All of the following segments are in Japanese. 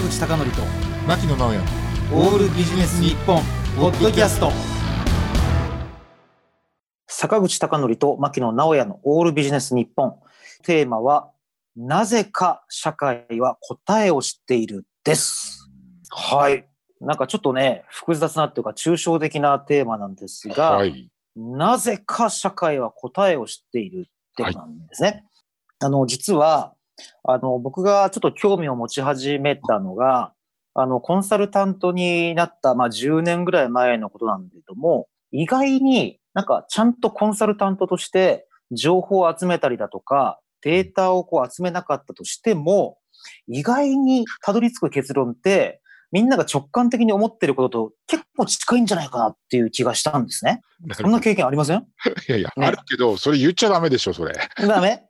坂口孝則と牧野直哉オールビジネス日本ポッドキャスト坂口孝則と牧野直哉のオールビジネス日本。テーマは、なぜか社会は答えを知っているです。はい。なんかちょっとね、複雑なっていうか抽象的なテーマなんですが、はいなぜか社会は答えを知っているってことなんですね。あの、実は、あの、僕がちょっと興味を持ち始めたのが、あの、コンサルタントになった、まあ、10年ぐらい前のことなんだけども、意外になんかちゃんとコンサルタントとして情報を集めたりだとか、データをこう集めなかったとしても、意外にたどり着く結論って、みんなが直感的に思ってることと結構近いんじゃないかなっていう気がしたんですね。そんな経験ありまません？いやいや、ね。あるけど、それ言っちゃダメでしょ、それ。ダメ？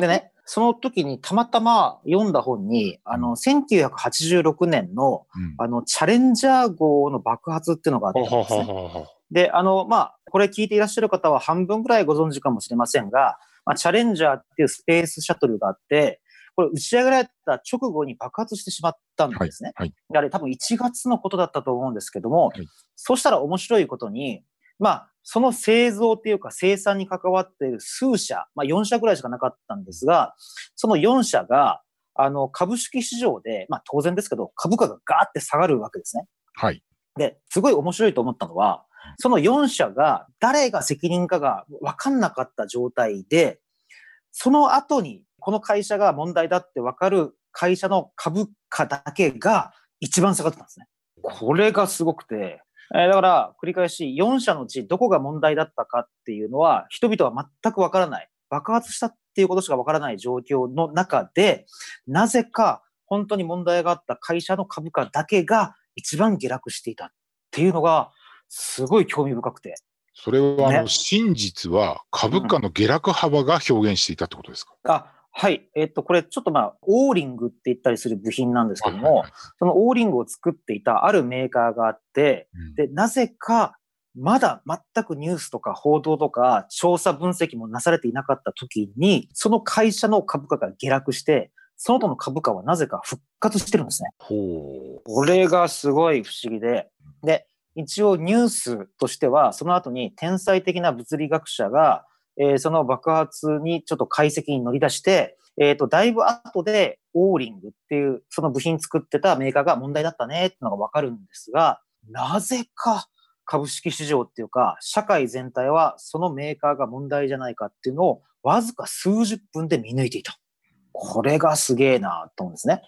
でね、その時にたまたま読んだ本に、あの、1986年の、うん。あの、チャレンジャー号の爆発っていうのがあったんですね。で、あの、まあ、これ聞いていらっしゃる方は半分ぐらいご存知かもしれませんが、まあ、チャレンジャーっていうスペースシャトルがあって、これ打ち上げられた直後に爆発してしまったんですね。はい。はい。であれ多分1月のことだったと思うんですけども、はい。そうしたら面白いことに、まあ、その製造っていうか生産に関わっている数社、まあ4社ぐらいしかなかったんですが、その4社が、あの、株式市場で、まあ当然ですけど、株価がガーって下がるわけですね。はい。で、すごい面白いと思ったのは、その4社が誰が責任かが分かんなかった状態で、その後にこの会社が問題だって分かる会社の株価だけが一番下がってたんですね。これがすごくて、えーだから繰り返し4社のうちどこが問題だったかっていうのは人々は全く分からない。爆発したっていうことしか分からない状況の中で、なぜか本当に問題があった会社の株価だけが一番下落していたっていうのが、すごい興味深くて。それは、あの、ね真実は株価の下落幅が表現していたってことですか、あ、はい。えっと、これちょっとまあ、オーリングって言ったりする部品なんですけどもそのオーリングを作っていたあるメーカーがあって、うんで、なぜか、まだ全くニュースとか報道とか調査分析もなされていなかった時に、その会社の株価が下落して、その後の株価はなぜか復活してるんですね。ほう。これがすごい不思議で、で、一応ニュースとしては、その後に天才的な物理学者が、えーその爆発にちょっと解析に乗り出して、えっ、と、だいぶ後で、オーリングっていう、その部品作ってたメーカーが問題だったねってのがわかるんですが、なぜか株式市場っていうか、社会全体はそのメーカーが問題じゃないかっていうのを、わずか数十分で見抜いていた。これがすげえなと思うんですね。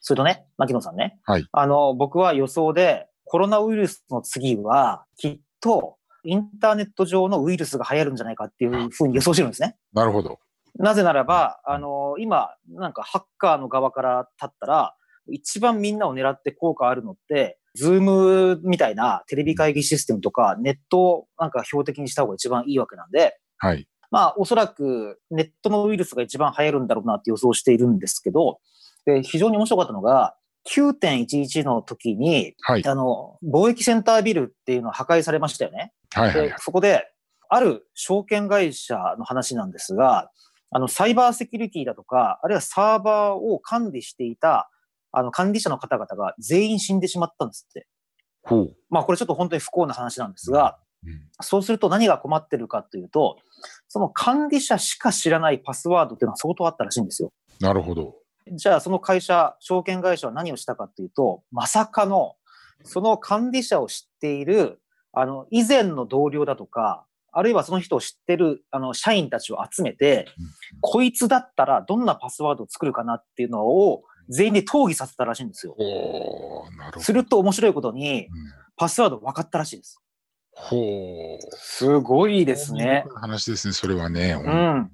それとね、牧野さんね。はいあの、僕は予想で、コロナウイルスの次は、きっと、インターネット上のウイルスが流行るんじゃないかっていうふうに予想してるんですね。なるほど。なぜならば、あの、今、なんかハッカーの側から立ったら、一番みんなを狙って効果あるのって、ズームみたいなテレビ会議システムとか、ネットをなんか標的にした方が一番いいわけなんで、はい。まあ、おそらくネットのウイルスが一番流行るんだろうなって予想しているんですけど、で非常に面白かったのが、9.11の時に、はい。あの、貿易センタービルっていうのは破壊されましたよね。はいはいで、そこで、ある証券会社の話なんですが、あの、サイバーセキュリティだとか、あるいはサーバーを管理していた、あの、管理者の方々が全員死んでしまったんですって。ほう。まあ、これちょっと本当に不幸な話なんですが、うんそうすると何が困ってるかというと、その管理者しか知らないパスワードっていうのは相当あったらしいんですよ。なるほど。じゃあその会社、証券会社は何をしたかというと、まさかの、その管理者を知っている、あの、以前の同僚だとか、あるいはその人を知ってる、あの、社員たちを集めて、こいつだったらどんなパスワードを作るかなっていうのを全員で討議させたらしいんですよ。ほう。なるほど。すると面白いことに、うんパスワード分かったらしいです。ほう。すごいですね。話ですね、それはね。う本ん。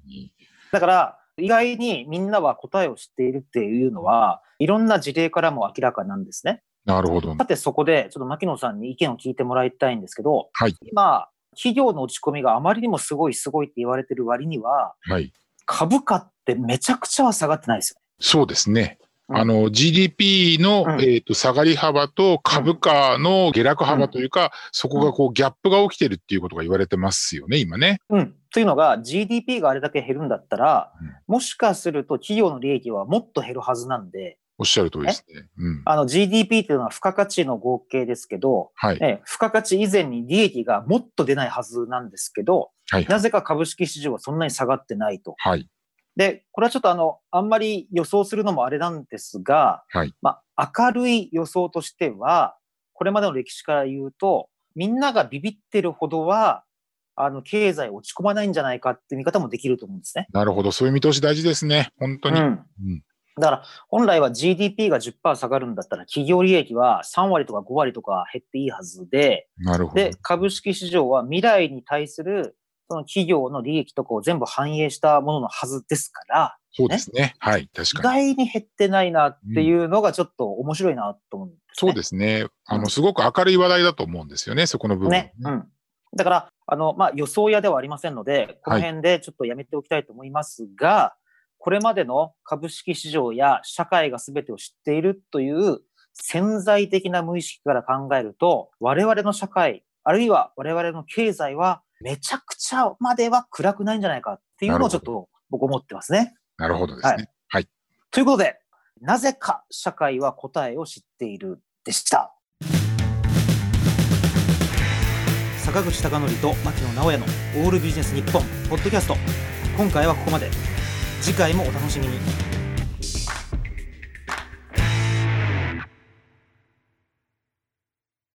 だから、意外にみんなは答えを知っているっていうのは、いろんな事例からも明らかなんですね。なるほど。さてそこで、ちょっと牧野さんに意見を聞いてもらいたいんですけど、はい今、企業の落ち込みがあまりにもすごいすごいって言われてる割には、はい。株価ってめちゃくちゃは下がってないですよ。そうですね。うんあの、GDP の、うんえっ、と、下がり幅と株価の下落幅というか、そこがこう、ギャップが起きてるっていうことが言われてますよね、今ね。うん。というのが GDP があれだけ減るんだったら、うんもしかすると企業の利益はもっと減るはずなんで、おっしゃる通りですね。うん。あの GDP っていうのは付加価値の合計ですけど、はい。ね、付加価値以前に利益がもっと出ないはずなんですけど、はい。なぜか株式市場はそんなに下がってないと。はい。で、これはちょっとあの、あんまり予想するのもあれなんですが、はい。まあ、明るい予想としては、これまでの歴史から言うと、みんながビビってるほどは、あの、経済落ち込まないんじゃないかって見方もできると思うんですね。なるほど。そういう見通し大事ですね。本当に。うん。うん。だから、本来は GDP が10%下がるんだったら、企業利益は3割とか5割とか減っていいはずで、なるほどで。、株式市場は未来に対する、その企業の利益とかを全部反映したもののはずですから、そうですね。はい。意確かに。外に減ってないなっていうのがちょっと面白いなと思うんです、ねそうですね。あの、うんすごく明るい話題だと思うんですよね。そこの部分。ね。うん。だから、あの、まあ、予想屋ではありませんので、この辺でちょっとやめておきたいと思いますが、これまでの株式市場や社会が全てを知っているという潜在的な無意識から考えると、我々の社会、あるいは我々の経済はめちゃくちゃまでは暗くないんじゃないかっていうのをちょっと僕思ってますね。なるほどですね。はい。ということで、なぜか社会は答えを知っているでした。坂口孝則と牧野直哉のオールビジネス日本ポッドキャスト。今回はここまで。次回もお楽しみに。